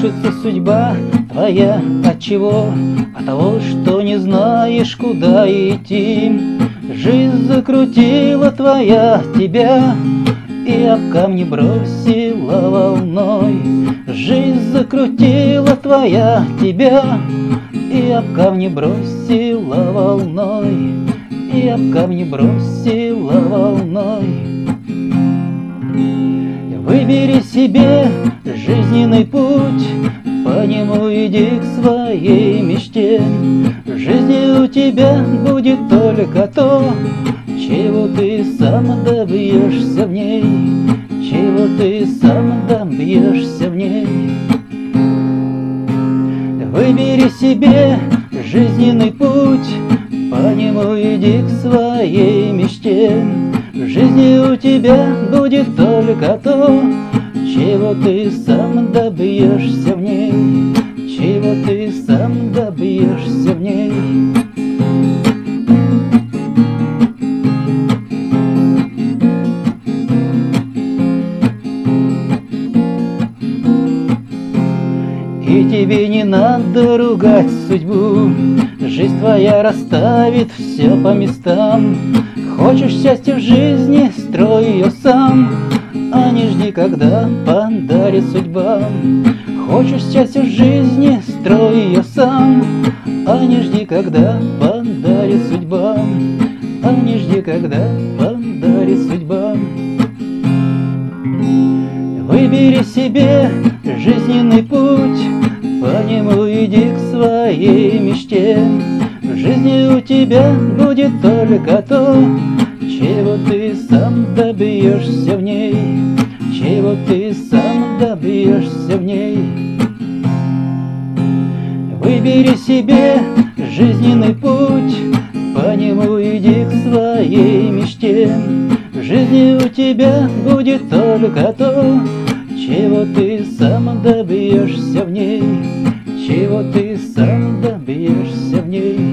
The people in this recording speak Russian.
рушится судьба твоя от чего? От того, что не знаешь, куда идти. Жизнь закрутила твоя тебя и об камни бросила волной. Жизнь закрутила твоя тебя и об камни бросила волной, и об камни бросила волной. Выбери себе жизненный путь, по нему иди к своей мечте. В жизни у тебя будет только то, чего ты сам добьешься в ней, чего ты сам добьешься в ней. Выбери себе жизненный путь, по нему иди к своей мечте. В жизни у тебя будет только то, чего ты сам добьешься в ней, чего ты сам добьешься в ней. И тебе не надо ругать судьбу, Жизнь твоя расставит все по местам. Хочешь счастья в жизни, строй ее сам, А не жди, когда подарит судьба. Хочешь счастья в жизни, строй ее сам, А не жди, когда подарит судьба. А не жди, когда подарит судьба. Выбери себе жизненный путь, по нему иди к своей мечте. В жизни у тебя будет только то, чего ты сам добьешься в ней, чего ты сам добьешься в ней. Выбери себе жизненный путь, по нему иди к своей мечте. В жизни у тебя будет только то, чего ты сам добьешься в ней, чего ты сам добьешься в ней.